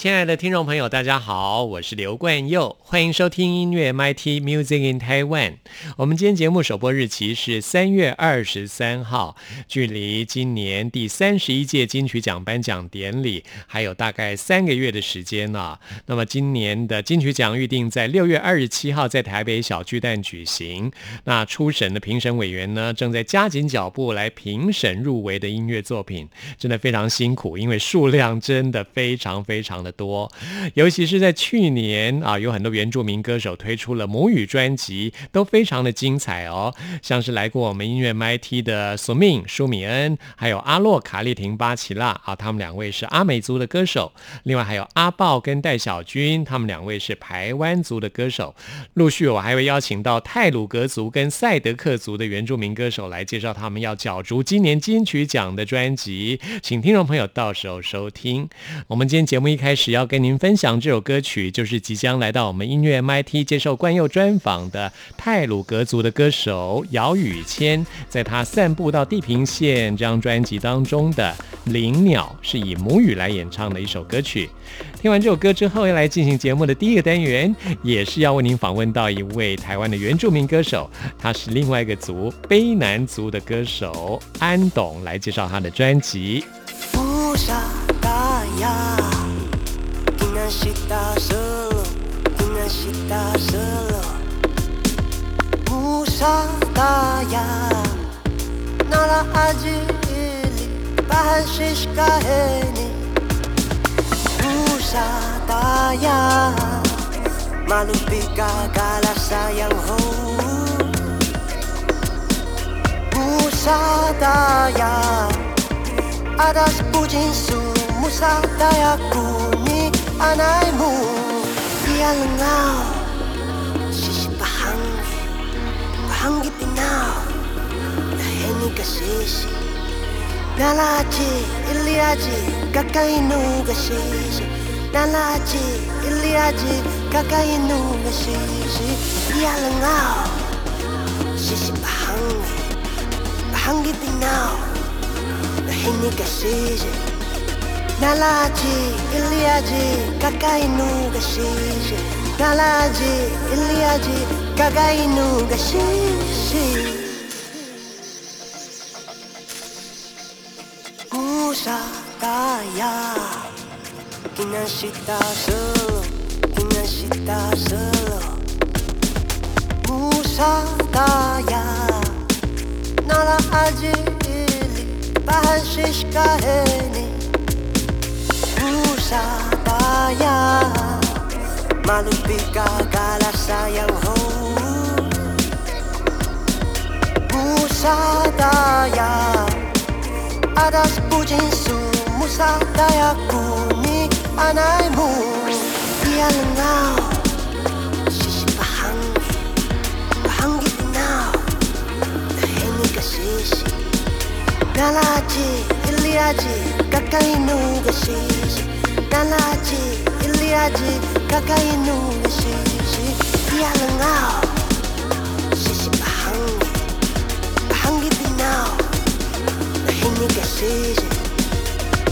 亲爱的听众朋友，大家好，我是刘冠佑，欢迎收听音乐 MIT Music in Taiwan。我们今天节目首播日期是三月二十三号，距离今年第三十一届金曲奖颁奖典礼还有大概三个月的时间呢。那么今年的金曲奖预定在六月二十七号在台北小巨蛋举行。那初审的评审委员呢，正在加紧脚步来评审入围的音乐作品，真的非常辛苦，因为数量真的非常非常的。多，尤其是在去年啊，有很多原住民歌手推出了母语专辑，都非常的精彩哦。像是来过我们音乐 MT 的索命舒米恩，还有阿洛卡丽廷巴奇拉啊，他们两位是阿美族的歌手。另外还有阿豹跟戴小军，他们两位是排湾族的歌手。陆续我还会邀请到泰鲁格族跟赛德克族的原住民歌手来介绍他们要角逐今年金曲奖的专辑，请听众朋友到时候收听。我们今天节目一开始。只要跟您分享这首歌曲，就是即将来到我们音乐 MIT 接受冠佑专访的泰鲁格族的歌手姚宇谦，在他散步到地平线这张专辑当中的《灵鸟》是以母语来演唱的一首歌曲。听完这首歌之后，要来进行节目的第一个单元，也是要为您访问到一位台湾的原住民歌手，他是另外一个族卑南族的歌手安董，来介绍他的专辑。kita selo dengan Güneşi solo, güneşi solo Musakaya Nara acili Bahşiş kaheni Musakaya Malupika kagala sayang ho Musadaya Adas pujinsu Musadaya kuni and I move. Real now. Shish pahangi. Pahangi pinaw. Naheni kasisi. Nalachi, iliaji, kakainu gasisi. Nalachi, iliaji, kakainu gasisi. Real now. Shish pahangi. Pahangi pinaw. Naheni kasisi. Nalaji iliaji kakainu gashishi. Nalaji iliaji kakainu gashishi. Musa kaya Kinashita solo Kinashita solo Musa kaya Nala aji ili Bahashish kaheni paya Malupit kagala sayang ho Musa daya Adas pujinsu Musa daya kuni anai mu Dia lengau Sisi ke Pahanggi inau Naheni kasisi Dalaji iliaji Kakainu kasisi nanaji iliaji kakainu nishishi ialangao shishi ahangi ahangi binao nahini gashishi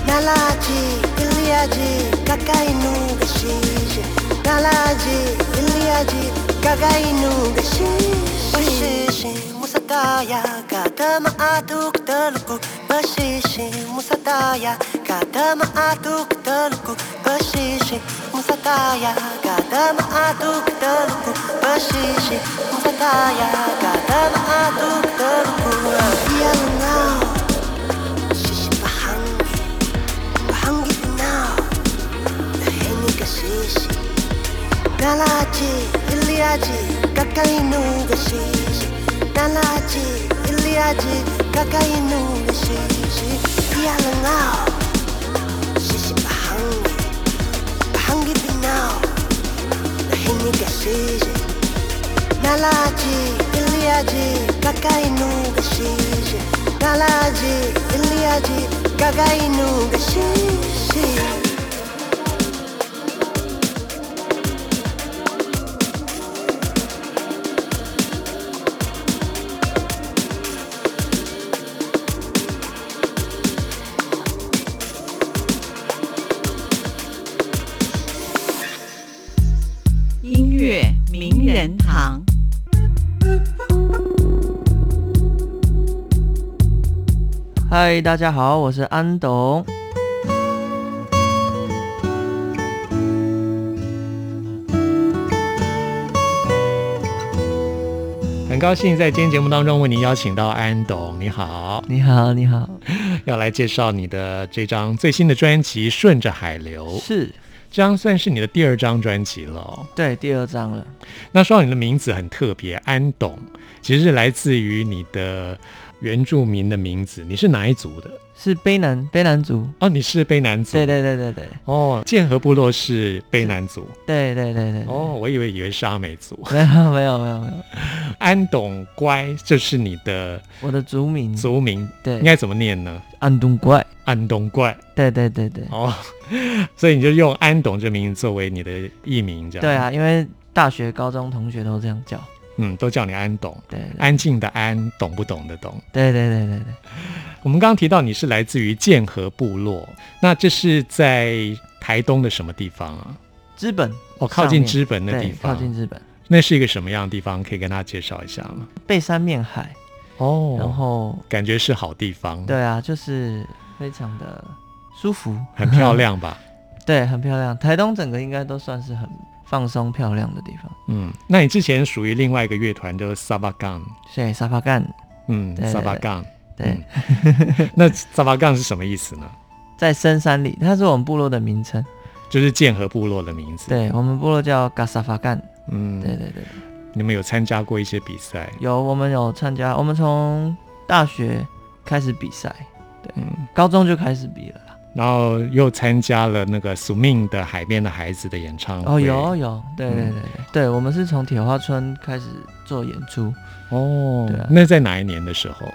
nalaji iliaji kakainu gashishi nalaji iliaji kakainu gashishi washishi musakaya katama aduk talukuk bashishi musataya kadama atuk taluku bashishi musataya kadama atuk taluku bashishi musataya kadama atuk taluku feel now shishi bahangi bahangi now heni gashishi dalaji iliaji kakainu gashishi dalaji iliaji 해야지 가까이 있는 시시 피아노 now 시시 방귀 방귀 빛 now 나 힘니까 시시 날아지 들려야지 가까이 있는 시시 날아지 들려야지 가까이 있는 시시 嗨，大家好，我是安董。很高兴在今天节目当中为您邀请到安董，你好，你好，你好，要来介绍你的这张最新的专辑《顺着海流》，是这张算是你的第二张专辑了哦。对第二张了。那说到你的名字很特别，安董，其实是来自于你的原住民的名字，你是哪一族的？是卑南卑南族，哦，你是卑南族。对对对对对哦，剑河部落是卑南族。对对对对。哦，我以为以为是阿美族。没有没有没有没有。安董乖，这是你的我的族名。族名对，应该怎么念呢？安东怪。安东怪。对对对对。哦，所以你就用安董这名字作为你的艺名，这样。对啊，因为大学、高中同学都这样叫。嗯，都叫你安董。对，安静的安，懂不懂的懂。对对对对对。我们刚刚提到你是来自于剑河部落，那这是在台东的什么地方啊？资本哦，靠近资本的地方。靠近资本。那是一个什么样的地方？可以跟大家介绍一下吗？背山面海。哦。然后感觉是好地方。对啊，就是非常的舒服，很漂亮吧？对，很漂亮。台东整个应该都算是很放松、漂亮的地方。嗯，那你之前属于另外一个乐团，就是沙巴杠。对，沙巴杠。嗯，沙巴杠。对，那沙巴杠是什么意思呢？在深山里，它是我们部落的名称，就是剑河部落的名字。对我们部落叫嘎沙巴干。嗯，对对对。你们有参加过一些比赛？有，我们有参加，我们从大学开始比赛，对，高中就开始比了。然后又参加了那个宿命的海边的孩子的演唱会。哦，有有，对对对对，对我们是从铁花村开始做演出。哦，对、啊那在哪一年的时候？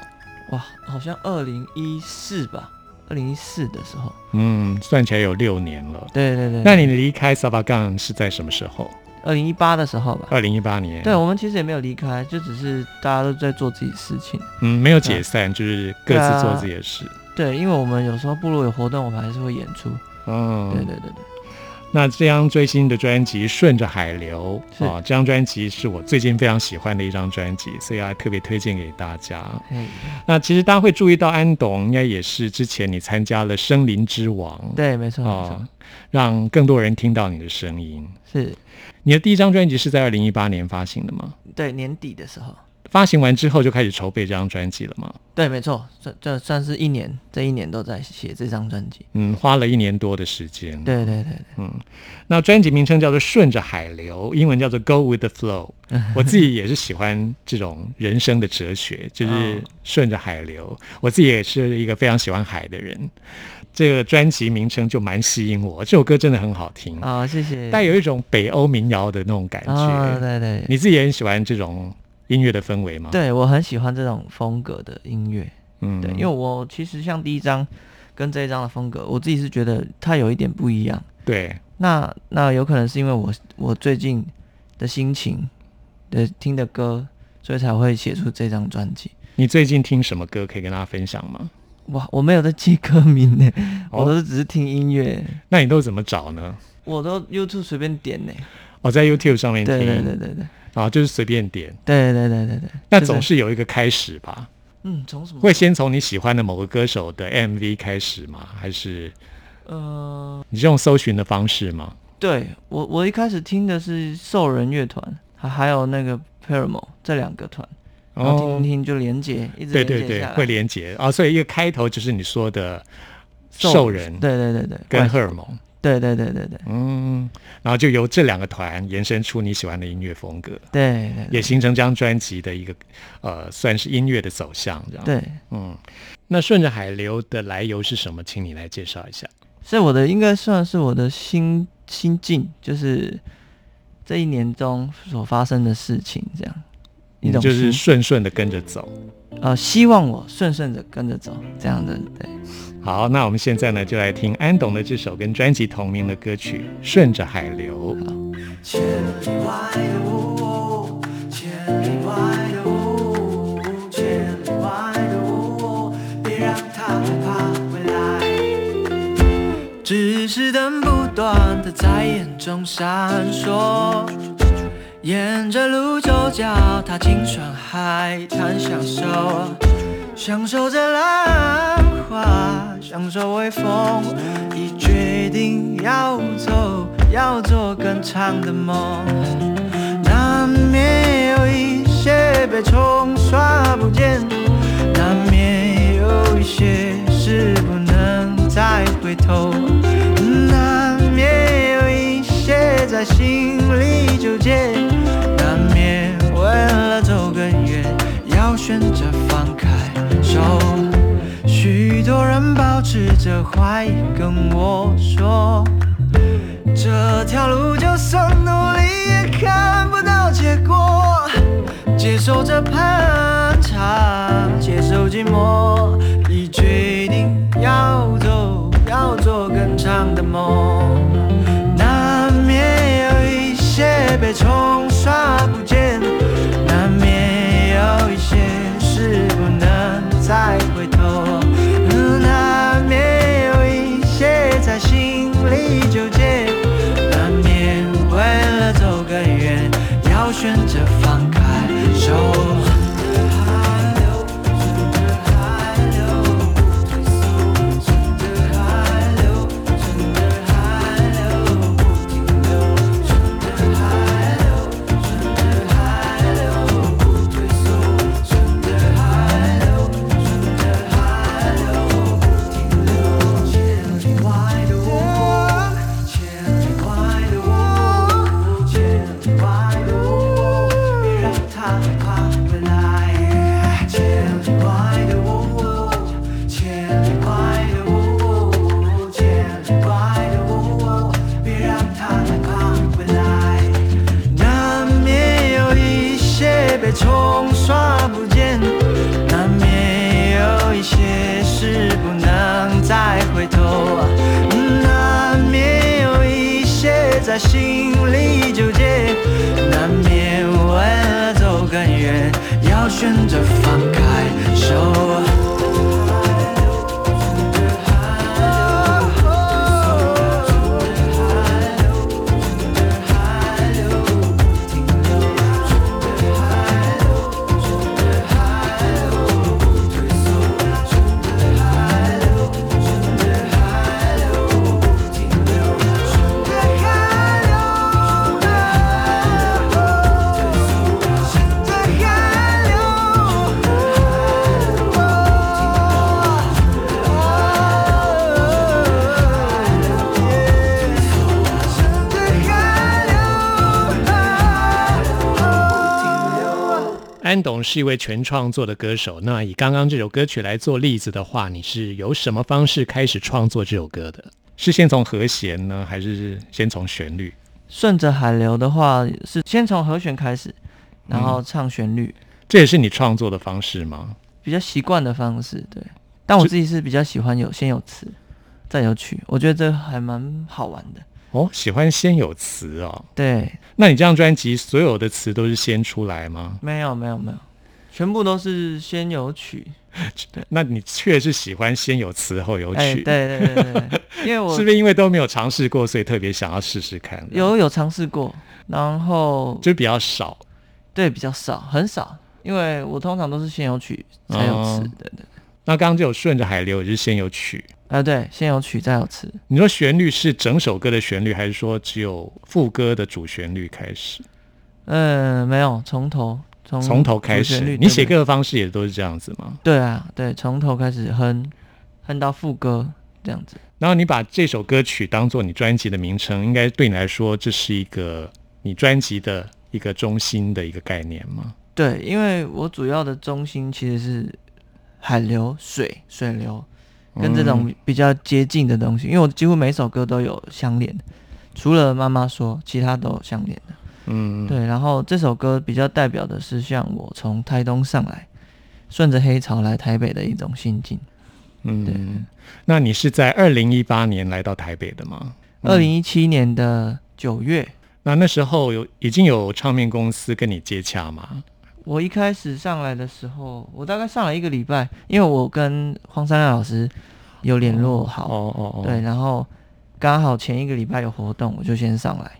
哇，好像二零一四吧，二零一四的时候。嗯，算起来有六年了。对对对。那你离开沙巴杠是在什么时候？二零一八的时候吧。二零一八年。对，我们其实也没有离开，就只是大家都在做自己事情。嗯，没有解散，就是各自做自己的事。对，因为我们有时候部落有活动，我们还是会演出。嗯，对对对对。那这张最新的专辑《顺着海流》啊，这张专辑是我最近非常喜欢的一张专辑，所以要特别推荐给大家。嗯，那其实大家会注意到安董，应该也是之前你参加了《森林之王》。对，没错，没错，让更多人听到你的声音。是，你的第一张专辑是在二零一八年发行的吗？对，年底的时候。发行完之后就开始筹备这张专辑了吗？对，没错，这这算是一年，这一年都在写这张专辑。嗯，花了一年多的时间。对对对嗯，那专辑名称叫做《顺着海流》，英文叫做《Go with the Flow》。我自己也是喜欢这种人生的哲学，就是顺着海流。我自己也是一个非常喜欢海的人。这个专辑名称就蛮吸引我，这首歌真的很好听啊，谢谢。带有一种北欧民谣的那种感觉。对对，你自己也很喜欢这种。音乐的氛围吗？对我很喜欢这种风格的音乐，嗯，对，因为我其实像第一张跟这一张的风格，我自己是觉得它有一点不一样。对，那那有可能是因为我我最近的心情的听的歌，所以才会写出这张专辑。你最近听什么歌可以跟大家分享吗？哇，我没有在记歌名呢，我都是只是听音乐。那你都怎么找呢？我都 YouTube 随便点呢。我在 YouTube 上面听，对对对对对。啊，就是随便点，对对对对对，那总是有一个开始吧。嗯，从什么？会先从你喜欢的某个歌手的 MV 开始吗？还是，呃，你是用搜寻的方式吗？对我，我一开始听的是兽人乐团，还还有那个 Paramore 这两个团，然后听听就连接，一直对对对，会连接啊。所以一个开头就是你说的兽人，对对对对，跟荷尔蒙。对对对对对嗯，然后就由这两个团延伸出你喜欢的音乐风格，对对也形成这张专辑的一个呃，算是音乐的走向，这样。，对，嗯，那顺着海流的来由是什么？请你来介绍一下。是我的应该算是我的心心境，就是这一年中所发生的事情，这样一种就是心顺顺的跟着走。呃，希望我顺顺的跟着走，这样的对。好，那我们现在呢，就来听安董的这首跟专辑同名的歌曲《顺着海流》。千里外的我，千里外的我，千里外的我，别让他爬回来。只是灯不断的在眼中闪烁，沿着路走，脚踏进川海滩，享受，享受着浪花，享受微风，已决定要走，要做更长的梦。难免有一些被冲刷不见，难免有一些事不能再回头，难在心里纠结，难免为了走更远，要选择放开手。许多人保持着怀疑，跟我说。这条路就算努力也看不到结果，接受这攀插，接受寂寞，已决定要走，要做更长的梦。冲刷不见，难免有一些事不能再回头，难免有一些在心里纠结。难免为了走更远，要选择放在心里纠结，难免为了走更远，要选择放开手。是一位全创作的歌手。那以刚刚这首歌曲来做例子的话，你是由什么方式开始创作这首歌的？是先从和弦呢，还是先从旋律？顺着海流的话，是先从和弦开始，然后唱旋律，这也是你创作的方式吗？比较习惯的方式。对，但我自己是比较喜欢有先有词，再有曲，我觉得这还蛮好玩的。哦，喜欢先有词哦。对，那你这张专辑所有的词都是先出来吗？没有没有没有，全部都是先有曲。那你确是喜欢先有词后有曲？哎，对对对对对，因为我 是不是因为都没有尝试过，所以特别想要试试看？有有尝试过，然后就比较少。对比较少，很少，因为我通常都是先有曲才有词哦对对。那刚刚就有顺着海流也是先有曲。啊，对，先有曲再有词。你说旋律是整首歌的旋律，还是说只有副歌的主旋律开始？嗯，没有，从头从从头开始你写歌的方式也都是这样子吗？对啊，对，从头开始哼，哼到副歌这样子。然后你把这首歌曲当做你专辑的名称，应该对你来说这是一个你专辑的一个中心的一个概念吗？对，因为我主要的中心其实是海流、水、水流，跟这种比较接近的东西。因为我几乎每首歌都有相连的，除了妈妈说，其他都有相连的。嗯，对，然后这首歌比较代表的是像我从台东上来，顺着黑潮来台北的一种心境。嗯，对那你是在二零一八年来到台北的吗？二零一七年的九月，那那时候有已经有唱片公司跟你接洽吗？我一开始上来的时候，我大概上来一个礼拜，因为我跟黄山亮老师有联络好，哦哦哦，对，，然后刚好前一个礼拜有活动，我就先上来，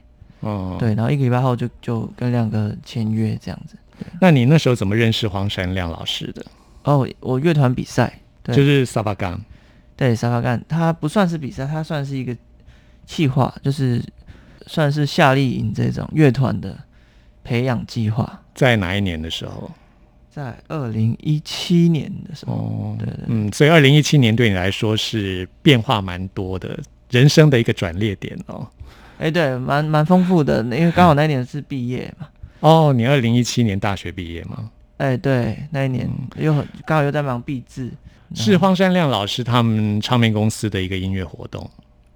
哦，。对，然后一个礼拜后就就跟亮哥签约这样子。那你那时候怎么认识黄山亮老师的？哦，我乐团比赛，对就是沙巴干。对沙发干，他不算是比赛，他算是一个计划，就是算是夏令营这种乐团的培养计划，在哪一年的时候？在二零一七年的时候，哦，对对对嗯，所以二零一七年对你来说是变化蛮多的，人生的一个转捩点哦。哎、对，蛮蛮丰富的，因为刚好那一年是毕业嘛。哦，你二零一七年大学毕业吗？哎、对，那一年嗯。又很刚好又在忙毕制，是荒山亮老师他们唱片公司的一个音乐活动。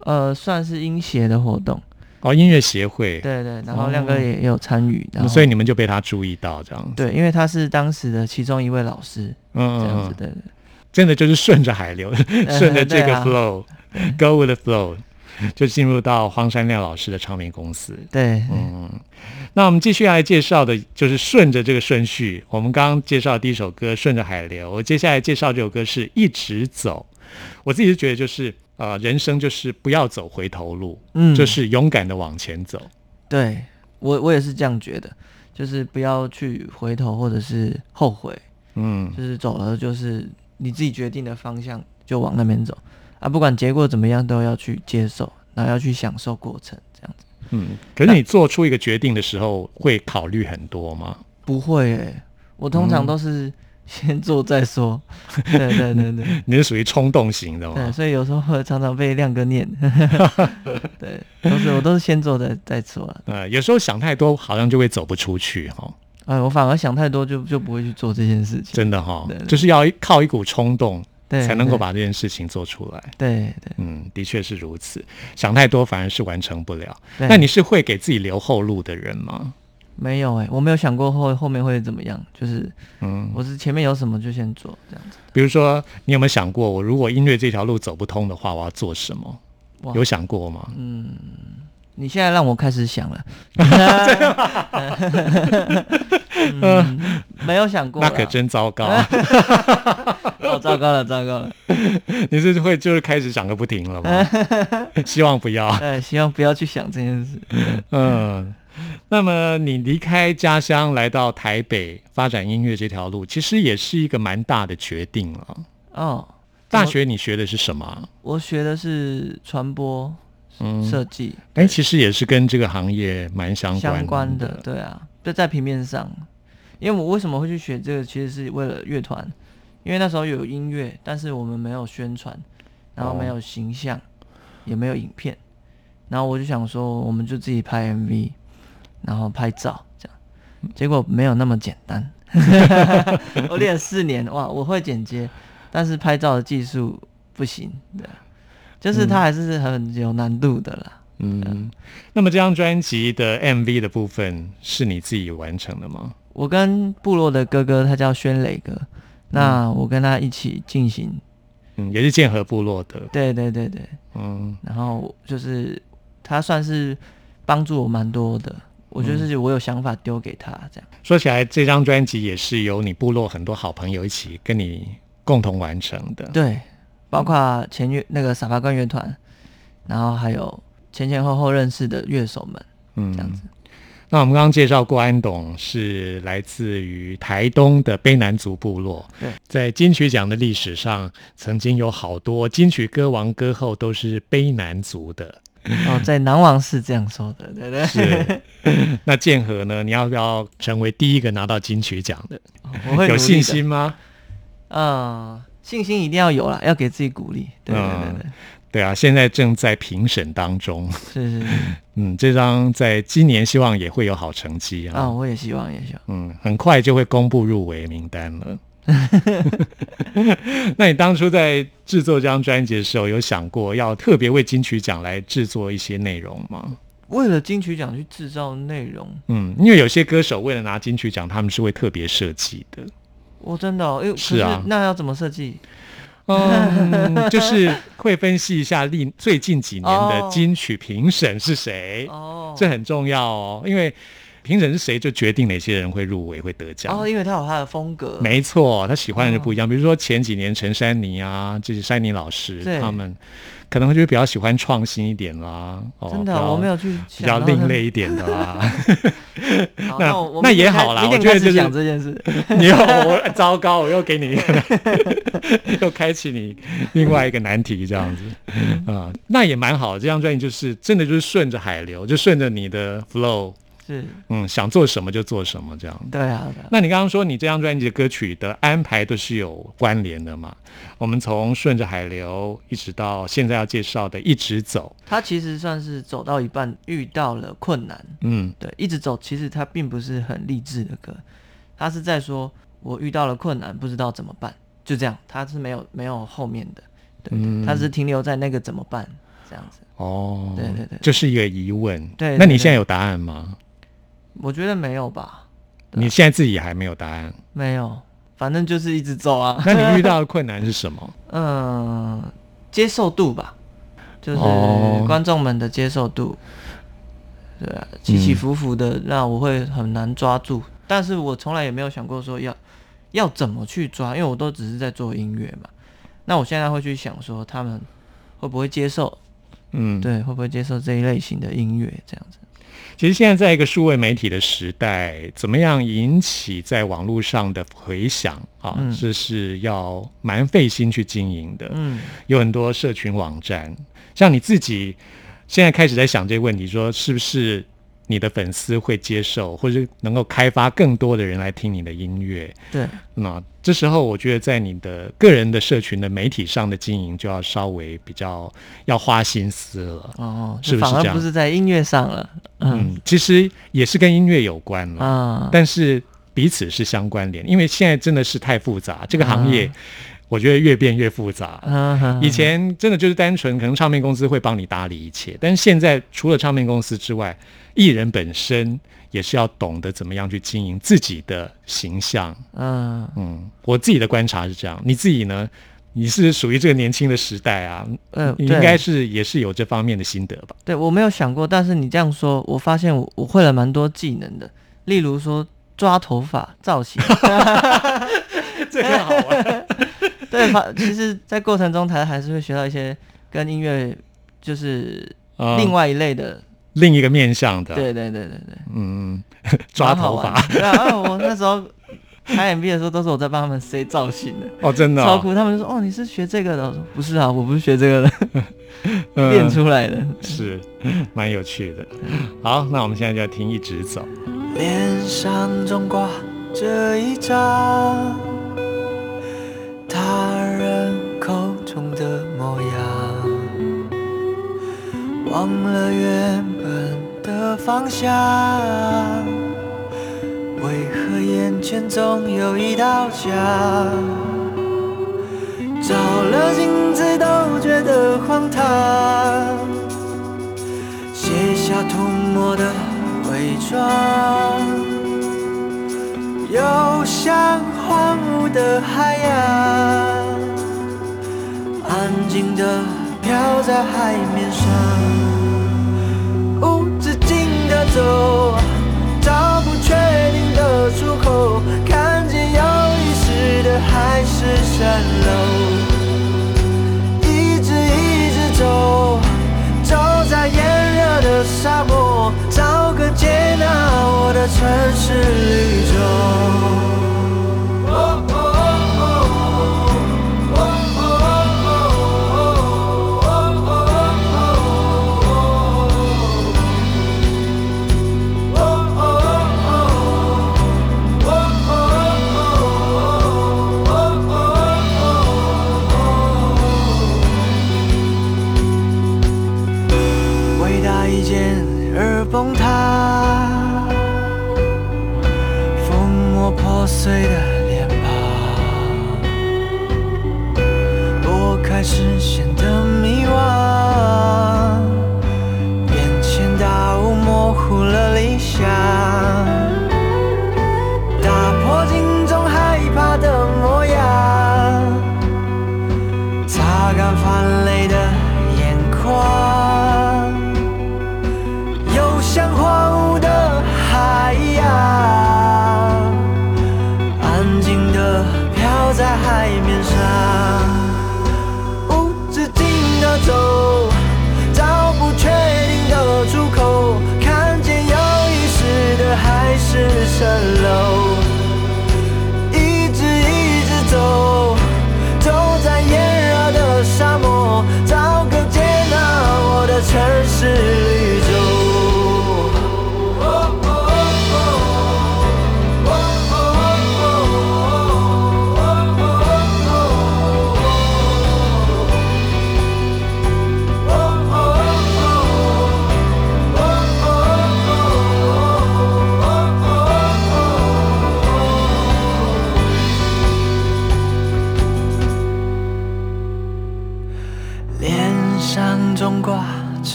呃，算是音协的活动，哦，音乐协会。对对，然后亮哥也也有参与，然后所以你们就被他注意到这样子。对，因为他是当时的其中一位老师，嗯，这样子，对对。真的就是顺着海流，顺着 这个对。啊 flow，go、with the flow，就进入到荒山亮老师的唱片公司。对，嗯，那我们继续来介绍的就是顺着这个顺序，我们刚刚介绍的第一首歌《顺着海流》，我接下来介绍这首歌是一直走。我自己是觉得就是呃，人生就是不要走回头路，嗯，就是勇敢的往前走。对我我也是这样觉得，就是不要去回头或者是后悔，嗯就是走了就是你自己决定的方向就往那边走啊，不管结果怎么样都要去接受，然后要去享受过程，这样子嗯。可是你做出一个决定的时候，会考虑很多吗？不会诶、我通常嗯都是 先做再说，对对对对。你是属于冲动型的对，所以有时候会常常被亮哥念，对，都是我都是先做再再说了。呃，有时候想太多，好像就会走不出去哈、哎，我反而想太多就就不会去做这件事情。真的哈、就是要靠一股冲动，对，才能够把这件事情做出来。对对嗯，的确是如此。想太多反而是完成不了。那你是会给自己留后路的人吗？没有哎、我没有想过后后面会怎么样，就是嗯，我是前面有什么就先做这样子。比如说，你有没有想过，我如果音乐这条路走不通的话，我要做什么？有想过吗？你现在让我开始想了，嗯，没有想过，那可真糟糕，哦，糟糕了，糟糕了。你是会就是开始想个不停了吗？希望不要。对，希望不要去想这件事。嗯，那么你离开家乡来到台北发展音乐这条路，其实也是一个蛮大的决定了。哦，大学你学的是什么啊？我学的是传播嗯，设计，哎，其实也是跟这个行业蛮相关相关的，对啊，就在平面上。因为我为什么会去学这个，其实是为了乐团，因为那时候有音乐，但是我们没有宣传，然后没有形象，也没有影片，然后我就想说，我们就自己拍 MV，然后拍照这样，结果没有那么简单。我练了四年，哇，我会剪接，但是拍照的技术不行，对啊，就是它还是很有难度的啦。嗯，那么这张专辑的 MV 的部分是你自己完成的吗？我跟部落的哥哥，他叫宣磊哥，那我跟他一起进行，嗯，也是剑河部落的。对对对对，嗯。然后就是他算是帮助我蛮多的，我就是我有想法丢给他这样，说起来，这张专辑也是由你部落很多好朋友一起跟你共同完成的。对，包括前乐那个傻巴关乐团，然后还有前前后后认识的乐手们嗯，这样子，那我们刚刚介绍过，安董是来自于台东的卑南族部落。对，在金曲奖的历史上，曾经有好多金曲歌王歌后都是卑南族的。哦，在南王是这样说的，对对，是，那建和呢？你要不要成为第一个拿到金曲奖的？我会的有信，心吗？嗯，信心一定要有啦，要给自己鼓励，对对对对。对啊，现在正在评审当中。是是是嗯，这张在今年希望也会有好成绩啊。啊，我也希望也希望。嗯，很快就会公布入围名单了。那你当初在制作这张专辑的时候，有想过要特别为金曲奖来制作一些内容吗？为了金曲奖去制造内容，嗯，因为有些歌手为了拿金曲奖，他们是会特别设计的。我真的、哦，哎、可是啊那要怎么设计？嗯，就是会分析一下历最近几年的哦金曲评审是谁，哦，这很重要哦，因为评审是谁就决定哪些人会入围会得奖。哦，因为他有他的风格，没错，他喜欢的人不一哦样。比如说前几年陈珊妮啊，就是珊妮老师他们，可能就比较喜欢创新一点啦。哦、真的我没有去比较另类一点的啦。好那那也好啦我觉得就是想这件事。你又我糟糕，我又给你一个，又开启你另外一个难题，这样子啊、那也蛮好。这张专辑就是真的就是顺着海流，就顺着你的 flow，是，嗯，想做什么就做什么这样。对啊，对啊。那你刚刚说你这张专辑的歌曲的安排都是有关联的嘛？我们从顺着海流一直到现在要介绍的一直走，它其实算是走到一半遇到了困难，嗯。对，一直走，其实它并不是很励志的歌，它是在说我遇到了困难，不知道怎么办，就这样，它是没有没有后面的，对，嗯。他是停留在那个怎么办这样子。哦，对对对。这是一个疑问。对对那你现在有答案吗？我觉得没有吧，你现在自己还没有答案。没有，反正就是一直走啊。那你遇到的 困难是什么？嗯，接受度吧，就是哦观众们的接受度，对啊，起起伏伏的，那我会很难抓住。但是我从来也没有想过说要要怎么去抓，因为我都只是在做音乐嘛。那我现在会去想说，他们会不会接受？嗯，对，会不会接受这一类型的音乐？这样子，其实现在在一个数位媒体的时代，怎么样引起在网络上的回响啊？嗯这是要蛮费心去经营的。嗯，有很多社群网站，像你自己现在开始在想这个问题，说是不是你的粉丝会接受，或者是能够开发更多的人来听你的音乐？对，那这时候，我觉得在你的个人的社群的媒体上的经营，就要稍微比较要花心思了。哦，是不是这样不是在音乐上了，嗯嗯，其实也是跟音乐有关了。啊，但是彼此是相关联，因为现在真的是太复杂，这个行业啊我觉得越变越复杂。嗯哼以前真的就是单纯，可能唱片公司会帮你打理一切，但是现在除了唱片公司之外，艺人本身也是要懂得怎么样去经营自己的形象。嗯嗯，我自己的观察是这样，你自己呢？你是属于这个年轻的时代啊，呃，你应该是也是有这方面的心得吧？对我没有想过，但是你这样说，我发现我我会了蛮多技能的，例如说抓头发造型，这个好玩。对，发其实，在过程中台还是会学到一些跟音乐就是啊另外一类的，另一个面向的，对对对对对，嗯，抓头发玩的。对啊，啊我那时候拍 MV 的时候，都是我在帮他们塞造型的。哦，真的、哦，超酷！他们就说：“哦，你是学这个的？”我说：“不是啊，我不是学这个的，嗯练出来的。是蛮有趣的。好，那我们现在就要听一直走。脸上总挂着一张他人口中的模样，忘了原本的方向。为何眼前总有一道墙？照了镜子都觉得荒唐。卸下涂抹的伪装，又像荒芜的海洋，安静的飘在海面上，无止境的走，找不确定的出口，看见有遗失的海市蜃楼。一直一直走，走在炎热的沙漠，找个接纳我的城市绿洲。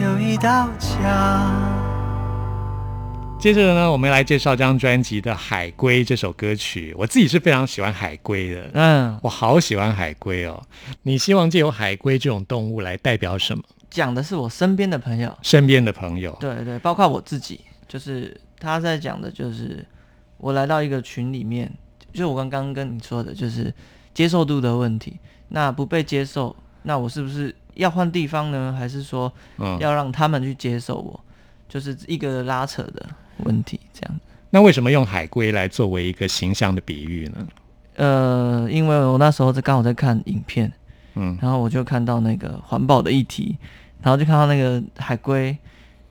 有一道墙？接着呢，我们来介绍这张专辑的《海龟》这首歌曲。我自己是非常喜欢海龟的，嗯，我好喜欢海龟哦。你希望借由海龟这种动物来代表什么？讲的是我身边的朋友，身边的朋友，对对，包括我自己，就是他在讲的，就是我来到一个群里面，就是我刚刚跟你说的，就是接受度的问题。那不被接受，那我是不是要换地方呢？还是说嗯，要让他们去接受我？就是一个拉扯的问题，这样。那为什么用海龟来作为一个形象的比喻呢？呃，因为我那时候在刚好在看影片，嗯然后我就看到那个环保的议题，然后就看到那个海龟，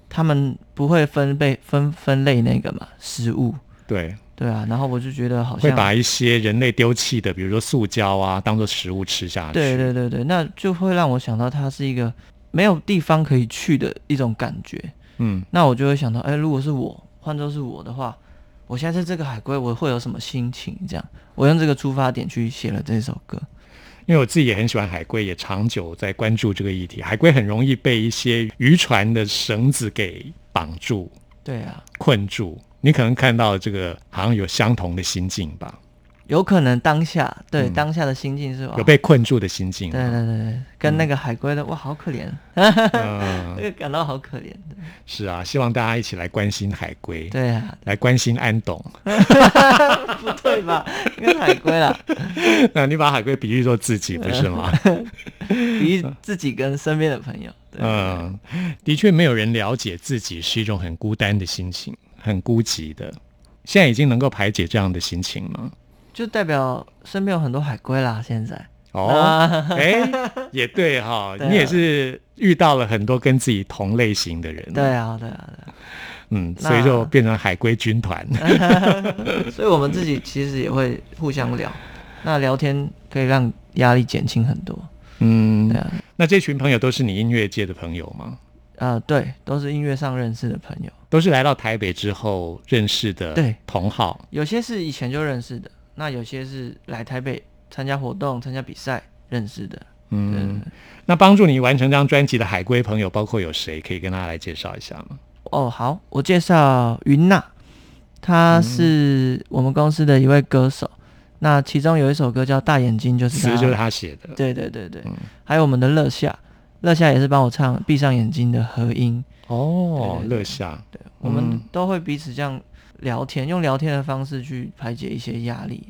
他们不会分被分分类那个嘛食物，对，对啊，然后我就觉得好像会把一些人类丢弃的，比如说塑胶啊，当做食物吃下去。对对对对，那就会让我想到它是一个没有地方可以去的一种感觉。嗯，那我就会想到，哎，如果是我，换作是我的话，我现在是这个海龟，我会有什么心情？这样，我用这个出发点去写了这首歌。因为我自己也很喜欢海龟，也长久在关注这个议题。海龟很容易被一些渔船的绳子给绑住、对啊，困住。你可能看到这个好像有相同的心境吧？有可能当下对、嗯当下的心境是吧有被困住的心境对。对对对，跟那个海龟的、哇，好可怜，感到好可怜。是啊，希望大家一起来关心海龟，对啊，来关心安董。不对吧？应该是海龟啦，那你把海龟比喻做自己，不是吗？比喻自己跟身边的朋友。嗯，的确，没有人了解自己是一种很孤单的心情，很孤寂的。现在已经能够排解这样的心情吗？就代表身边有很多海龟啦。现在哦，啊哎、也对哈、你也是遇到了很多跟自己同类型的人，对，啊，对啊，对嗯，所以就变成海龟军团。啊，所以我们自己其实也会互相聊，那聊天可以让压力减轻很多。嗯对，啊，那这群朋友都是你音乐界的朋友吗？啊、对，都是音乐上认识的朋友，都是来到台北之后认识的对同好。有些是以前就认识的，那有些是来台北参加活动、参加比赛认识的。嗯，那帮助你完成这张专辑的海归朋友包括有谁？可以跟大家来介绍一下吗？哦，好，我介绍云娜，她是我们公司的一位歌手。那其中有一首歌叫《大眼睛》，就是她词就是他写的。对对对对，嗯还有我们的乐夏，乐夏也是帮我唱《闭上眼睛》的合音。哦，对对对乐夏。对，我们嗯都会彼此这样聊天，用聊天的方式去排解一些压力。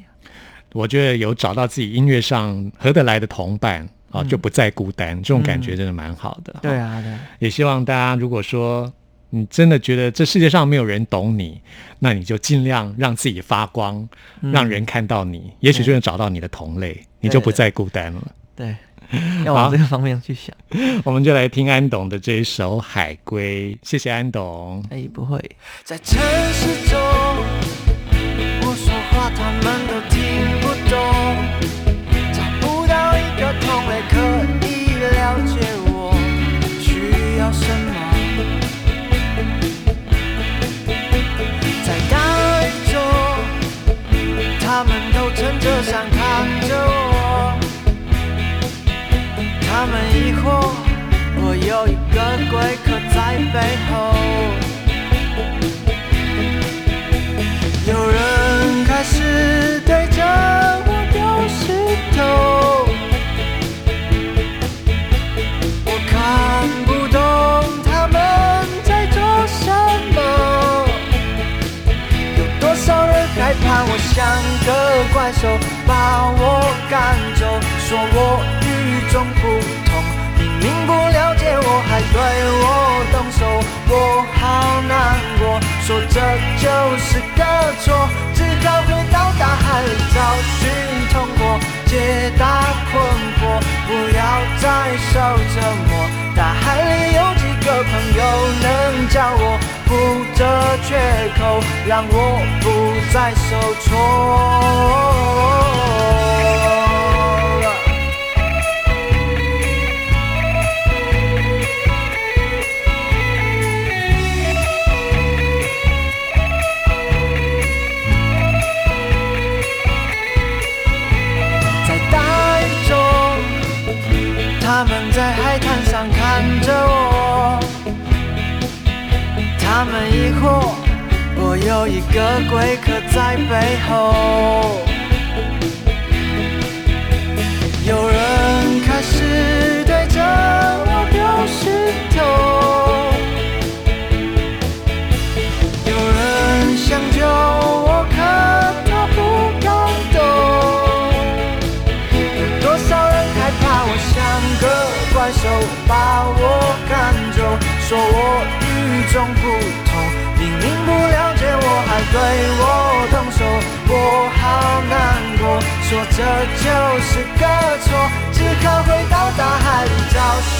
我觉得有找到自己音乐上合得来的同伴啊，嗯就不再孤单，这种感觉真的蛮好的。对啊，也希望大家如果说你真的觉得这世界上没有人懂你，那你就尽量让自己发光，嗯让人看到你，也许就能找到你的同类，你就不再孤单了。对，要往这个方面去想。我们就来听安董的这一首海归谢谢安董。哎不会。在城市中我说话他们都听不懂找不到一个同类可以了解我需要什么在大雨中他们都撑着伞看着我。他们疑惑，我有一个贵客在背后。有人开始对着我丢石头，我看不懂他们在做什么。有多少人害怕我像个怪兽，把我赶走，说我与众不同。明明不了解我，还对我动手，我好难过。说这就是个错，只好回到大海里找寻通过，解答困惑，不要再受折磨。大海里有几个朋友能叫我补这缺口，让我不再受挫。有一个贵客在背后。有人开始对着我丢石头，有人想救我，可他不敢动。有多少人害怕我像个怪兽，把我赶走，说我对我动手，我好难过。说这就是个错，只好回到大海里找寻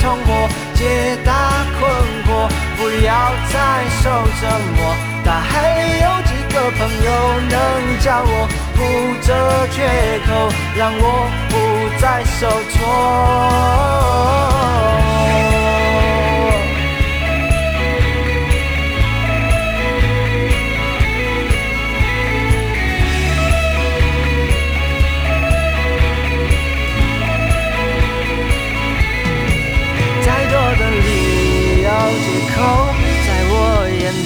通过，解答困惑，不要再受折磨。大海里有几个朋友能叫我补这缺口，让我不再受挫。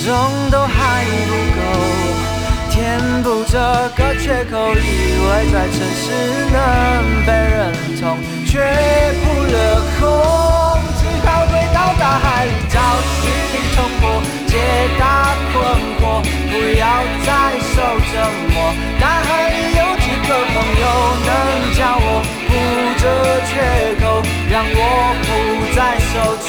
我眼中都还不够。填补这个缺口，以为在城市能被认同，却扑了空。只好回到大海里找寻通过，解答困惑，不要再受折磨。大海里有几个朋友能叫我补这缺口，让我不再受挫。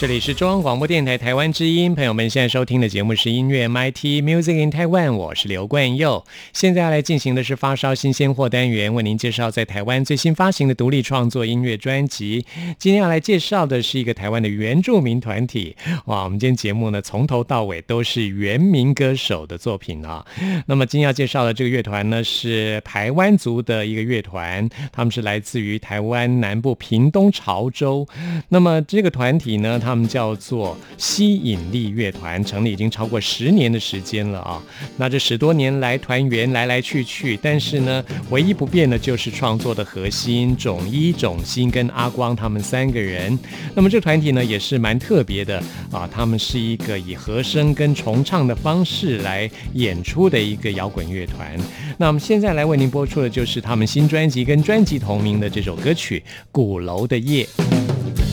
这里是中央广播电台台湾之音，朋友们现在收听的节目是音乐 MIT Music in Taiwan，我是刘冠佑。现在要来进行的是发烧新鲜货单元，为您介绍在台湾最新发行的独立创作音乐专辑。今天要来介绍的是一个台湾的原住民团体。哇，我们今天节目呢从头到尾都是原民歌手的作品啊。那么今天要介绍的这个乐团呢是台湾族的一个乐团，他们是来自于台湾南部屏东潮州。那么这个团体呢，他他们叫做吸引力乐团，成立已经超过十年的时间了啊。那这十多年来，团员来来去去，但是呢，唯一不变的就是创作的核心，种一、种心跟阿光他们三个人。那么这个团体呢，也是蛮特别的啊，他们是一个以和声跟重唱的方式来演出的一个摇滚乐团。那我们现在来为您播出的就是他们新专辑跟专辑同名的这首歌曲《鼓楼的夜》。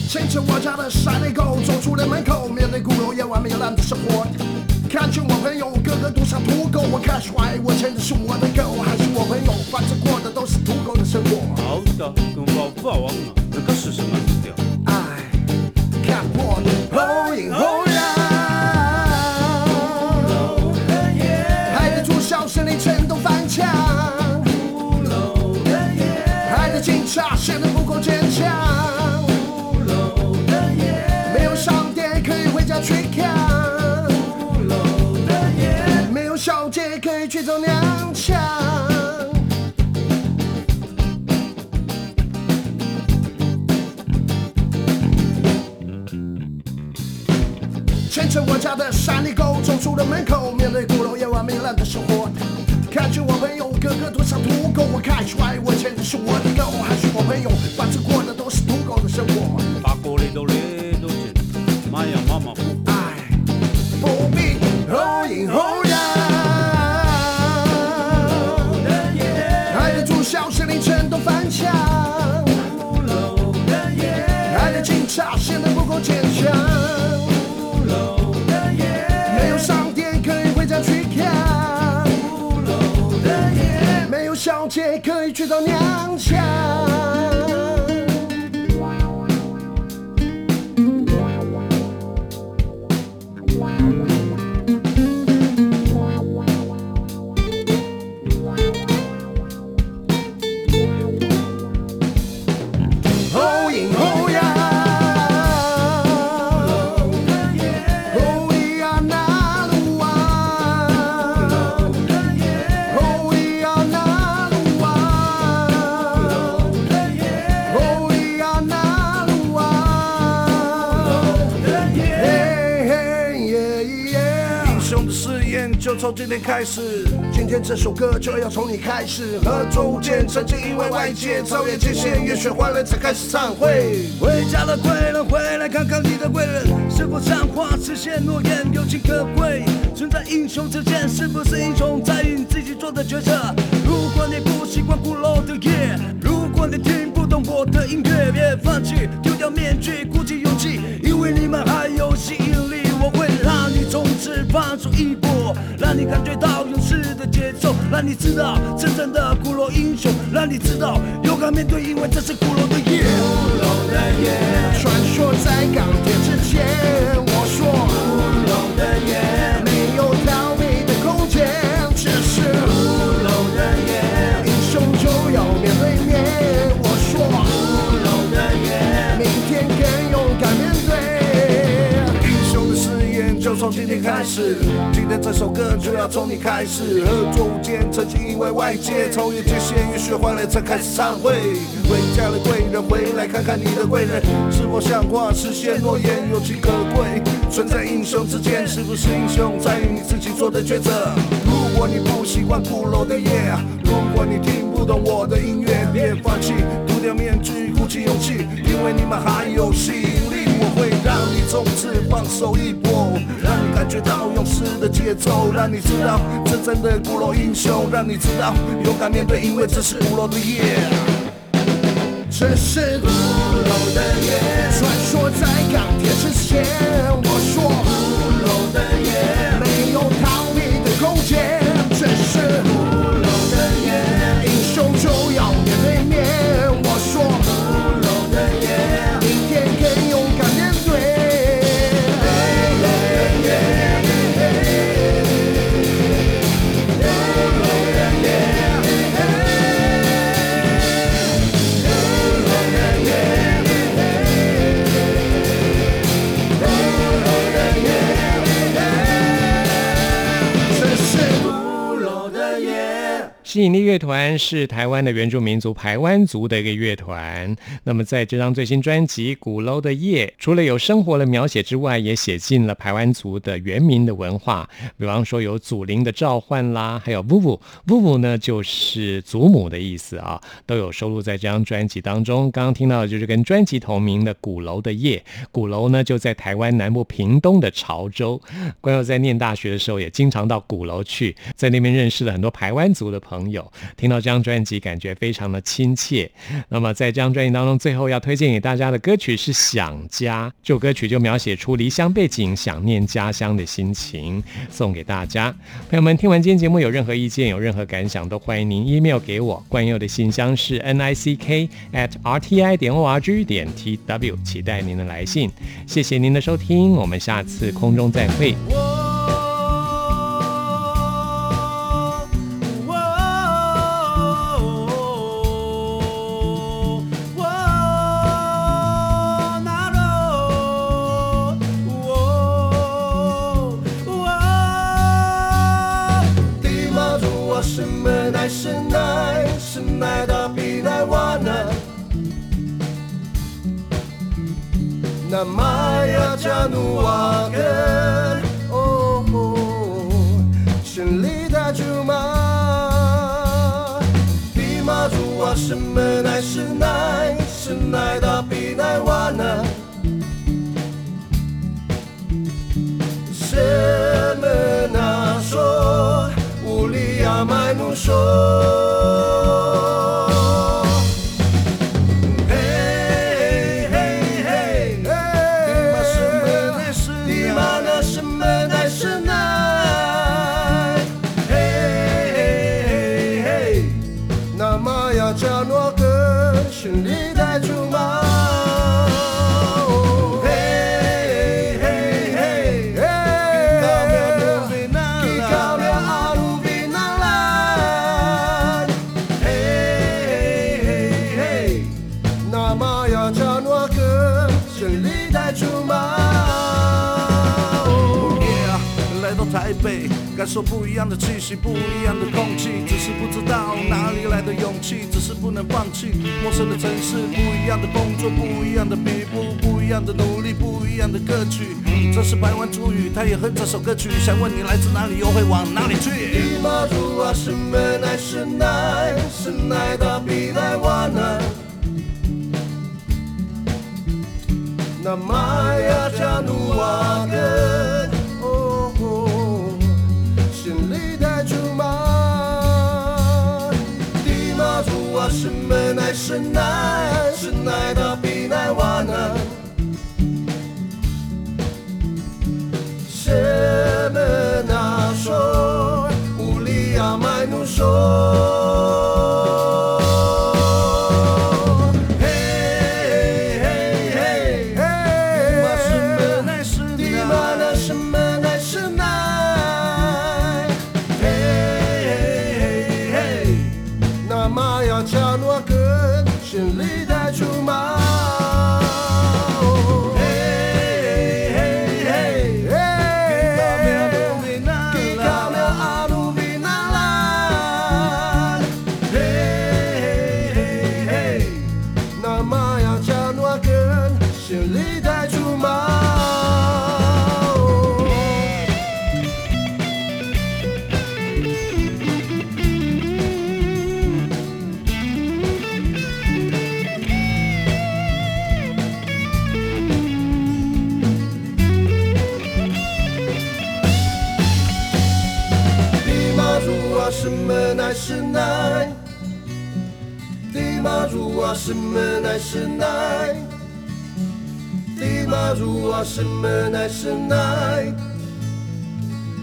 牵着我家的山内狗走出了门口，面对鼓楼夜晚没有蓝的生活。看见我朋友个个都像土狗，我开始怀疑我牵的是我的狗，还是我朋友，反正过的都是土狗的生活。好的，跟我不忘了，那个是什么？调？哎，看我的后影后扬，害得住校生里全都翻墙，还得警察显得不够坚强。踉跄。牵着我家的山里狗走出了门口，面对鼓楼夜晚糜烂的生活。看着我朋友个个都像土狗，我开始怀我牵的是我的狗，也可以去找娘腔。今天开始，今天这首歌就要从你开始。合作无间，曾经因为外界超越界限，越学坏了才开始忏悔。回家的贵人，回来看看你的贵人是否像话，实现诺言，有情可贵。存在英雄之间，是不是英雄在于你自己做的决策。如果你不习惯鼓楼的夜，如果你听不懂我的音乐，别放弃，丢掉面具，鼓起勇一波，让你感觉到勇士的节奏，让你知道真正的古老英雄，让你知道勇敢面对，因为这是古老的夜。古老的夜，传说在钢铁之前，我说古老的夜，今天开始，今天这首歌就要从你开始。合作无间，曾经因为外界超越界限，越学坏了才开始忏悔。回家的贵人，回来看看你的贵人是否像话，实现诺言，有情可贵。存在英雄之间，是不是英雄在于你自己做的抉择。如果你不喜欢鼓楼的夜，如果你听不懂我的音乐，别放弃，丢掉面具，鼓起勇气，因为你们还有吸引力。会让你从此放手一搏，让你感觉到勇士的节奏，让你知道真正的鼓楼英雄，让你知道勇敢面对，因为这是鼓楼的夜。这是鼓楼的夜，传说在钢铁之前，我说鼓楼的夜，团是台湾的原住民族排湾族的一个乐团。那么在这张最新专辑《鼓楼的夜》，除了有生活的描写之外，也写进了排湾族的原民的文化。比方说有祖灵的召唤啦，还有布布布布呢，就是祖母的意思啊，都有收录在这张专辑当中。刚刚听到的就是跟专辑同名的《鼓楼的夜》，鼓楼呢就在台湾南部屏东的潮州。关友在念大学的时候，也经常到鼓楼去，在那边认识了很多台湾族的朋友。听到这张专辑，感觉非常的亲切。那么在这张专辑当中，最后要推荐给大家的歌曲是《想家》，这首歌曲就描写出离乡背景、想念家乡的心情，送给大家。朋友们，听完今天节目有任何意见、有任何感想，都欢迎您 email 给我。冠佑的信箱是 n i c k at r t i 点 o r g 点 t w，期待您的来信。谢谢您的收听，我们下次空中再会。januar oh, oh, sin lida juma bi ma jua shin men ai shin nai shin nai da bi nai wa na 玛雅加诺根心里带竹马。Yeah，来到台北，感受不一样的气息，不一样的空气，只是不知道哪里来的勇气，只是不能放弃。陌生的城市，不一样的工作，不一样的皮肤，不一样的努力，不一样的歌曲。这是台湾主语，他也哼这首歌曲，想问你来自哪里，又会往哪里去？阿妈呀，叫奴阿根，哦吼，心里的竹马。地妈祖啊，什么难，什么难，什么难，他比难瓦难。什么难说，无力阿妈也难说。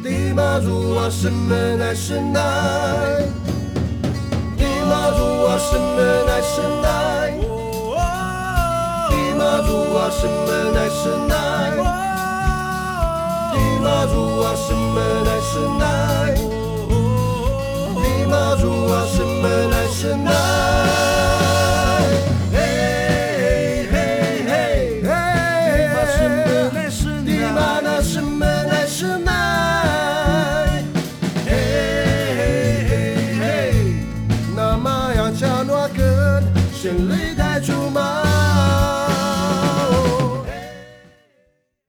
帝嘛柔瓦，什么奈什奈？帝嘛柔瓦，什么奈什奈？帝嘛柔瓦，什么奈什奈？帝嘛柔瓦什。